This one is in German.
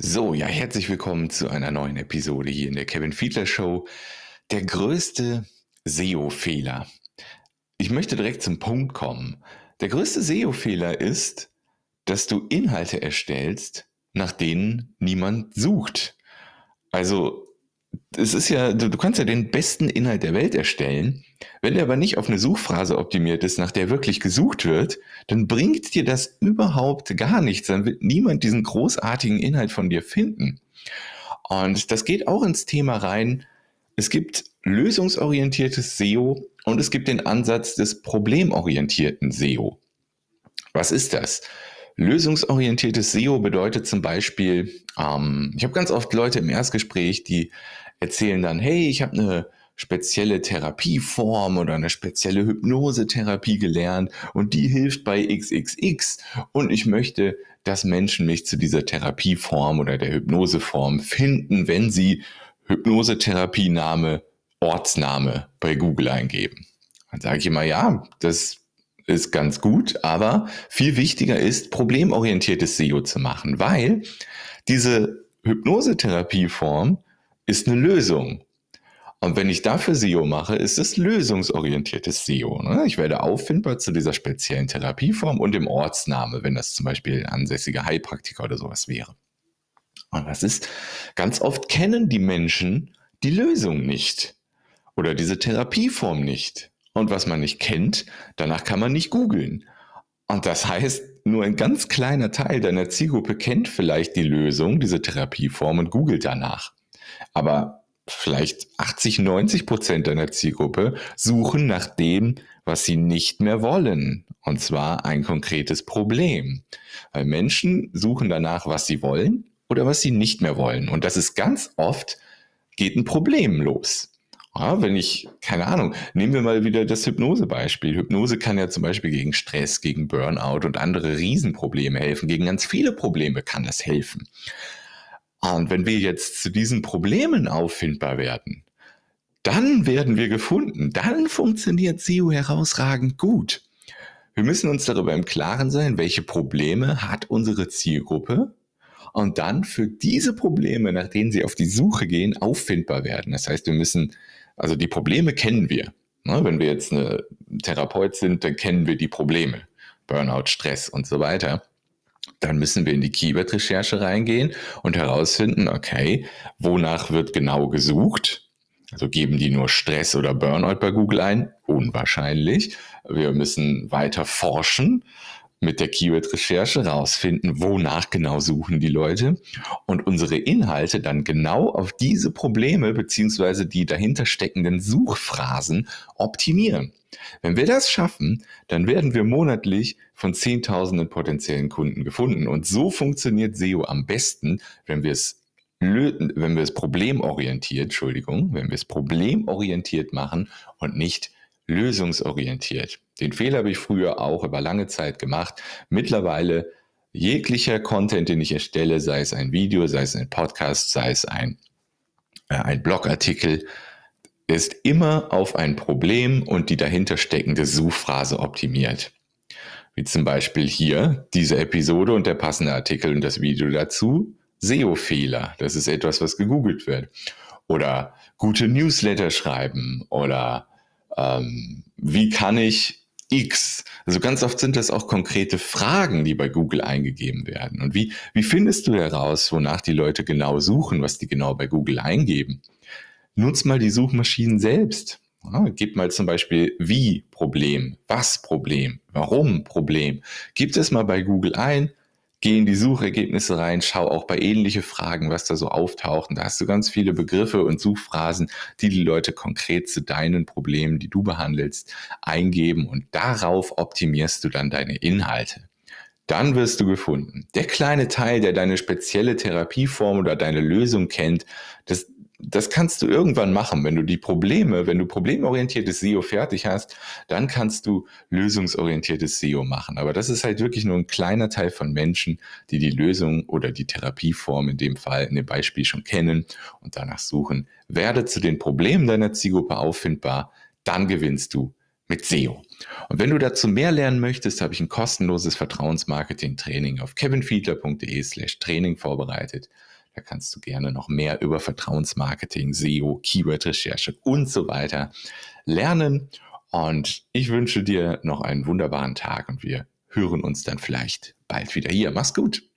So, ja, herzlich willkommen zu einer neuen Episode hier in der Kevin Fiedler Show. Der größte SEO-Fehler. Ich möchte direkt zum Punkt kommen. Der größte SEO-Fehler ist, dass du Inhalte erstellst, nach denen niemand sucht. Also es ist ja, du, du, kannst ja den besten Inhalt der Welt erstellen. Wenn der aber nicht auf eine Suchphrase optimiert ist, nach der wirklich gesucht wird, dann bringt dir das überhaupt gar nichts. Dann wird niemand diesen großartigen Inhalt von dir finden. Und das geht auch ins Thema rein. Es gibt lösungsorientiertes SEO und es gibt den Ansatz des problemorientierten SEO. Was ist das? Lösungsorientiertes SEO bedeutet zum Beispiel, ähm, ich habe ganz oft Leute im Erstgespräch, die erzählen dann, hey, ich habe eine spezielle Therapieform oder eine spezielle Hypnosetherapie gelernt und die hilft bei XXX und ich möchte, dass Menschen mich zu dieser Therapieform oder der Hypnoseform finden, wenn sie Hypnosetherapie-Name, Ortsname bei Google eingeben. Dann sage ich immer, ja, das ist ganz gut, aber viel wichtiger ist, problemorientiertes SEO zu machen, weil diese Hypnosetherapieform ist eine Lösung. Und wenn ich dafür SEO mache, ist es lösungsorientiertes SEO. Ne? Ich werde auffindbar zu dieser speziellen Therapieform und dem Ortsname, wenn das zum Beispiel ansässige Heilpraktiker oder sowas wäre. Und das ist, ganz oft kennen die Menschen die Lösung nicht oder diese Therapieform nicht. Und was man nicht kennt, danach kann man nicht googeln. Und das heißt, nur ein ganz kleiner Teil deiner Zielgruppe kennt vielleicht die Lösung, diese Therapieform und googelt danach. Aber vielleicht 80, 90 Prozent deiner Zielgruppe suchen nach dem, was sie nicht mehr wollen. Und zwar ein konkretes Problem. Weil Menschen suchen danach, was sie wollen oder was sie nicht mehr wollen. Und das ist ganz oft, geht ein Problem los. Ja, wenn ich, keine Ahnung, nehmen wir mal wieder das Hypnose-Beispiel. Hypnose kann ja zum Beispiel gegen Stress, gegen Burnout und andere Riesenprobleme helfen. Gegen ganz viele Probleme kann das helfen. Und wenn wir jetzt zu diesen Problemen auffindbar werden, dann werden wir gefunden. Dann funktioniert SEO herausragend gut. Wir müssen uns darüber im Klaren sein, welche Probleme hat unsere Zielgruppe und dann für diese Probleme, nach denen sie auf die Suche gehen, auffindbar werden. Das heißt, wir müssen also die Probleme kennen wir. Ne? Wenn wir jetzt eine Therapeut sind, dann kennen wir die Probleme. Burnout, Stress und so weiter. Dann müssen wir in die Keyword-Recherche reingehen und herausfinden, okay, wonach wird genau gesucht? Also geben die nur Stress oder Burnout bei Google ein? Unwahrscheinlich. Wir müssen weiter forschen mit der Keyword-Recherche rausfinden, wonach genau suchen die Leute und unsere Inhalte dann genau auf diese Probleme beziehungsweise die dahinter steckenden Suchphrasen optimieren. Wenn wir das schaffen, dann werden wir monatlich von Zehntausenden potenziellen Kunden gefunden. Und so funktioniert SEO am besten, wenn wir es wenn wir es problemorientiert, Entschuldigung, wenn wir es problemorientiert machen und nicht lösungsorientiert. Den Fehler habe ich früher auch über lange Zeit gemacht. Mittlerweile jeglicher Content, den ich erstelle, sei es ein Video, sei es ein Podcast, sei es ein, äh, ein Blogartikel, ist immer auf ein Problem und die dahinter steckende Suchphrase optimiert. Wie zum Beispiel hier diese Episode und der passende Artikel und das Video dazu. SEO-Fehler, das ist etwas, was gegoogelt wird. Oder gute Newsletter schreiben oder ähm, wie kann ich X. Also ganz oft sind das auch konkrete Fragen, die bei Google eingegeben werden. Und wie, wie findest du heraus, wonach die Leute genau suchen, was die genau bei Google eingeben? Nutz mal die Suchmaschinen selbst. Gib mal zum Beispiel wie Problem, was Problem, warum Problem. Gib es mal bei Google ein geh in die Suchergebnisse rein, schau auch bei ähnliche Fragen, was da so auftaucht. Und da hast du ganz viele Begriffe und Suchphrasen, die die Leute konkret zu deinen Problemen, die du behandelst, eingeben und darauf optimierst du dann deine Inhalte. Dann wirst du gefunden. Der kleine Teil, der deine spezielle Therapieform oder deine Lösung kennt, das, das kannst du irgendwann machen. Wenn du die Probleme, wenn du problemorientiertes SEO fertig hast, dann kannst du lösungsorientiertes SEO machen. Aber das ist halt wirklich nur ein kleiner Teil von Menschen, die die Lösung oder die Therapieform in dem Fall, in dem Beispiel schon kennen und danach suchen. Werde zu den Problemen deiner Zielgruppe auffindbar, dann gewinnst du mit SEO. Und wenn du dazu mehr lernen möchtest, habe ich ein kostenloses Vertrauensmarketing-Training auf kevinfiedler.de slash Training vorbereitet. Da kannst du gerne noch mehr über Vertrauensmarketing, SEO, Keyword-Recherche und so weiter lernen. Und ich wünsche dir noch einen wunderbaren Tag und wir hören uns dann vielleicht bald wieder hier. Mach's gut.